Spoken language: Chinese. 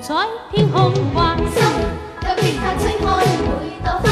在天空挂心，让微风吹开每朵花。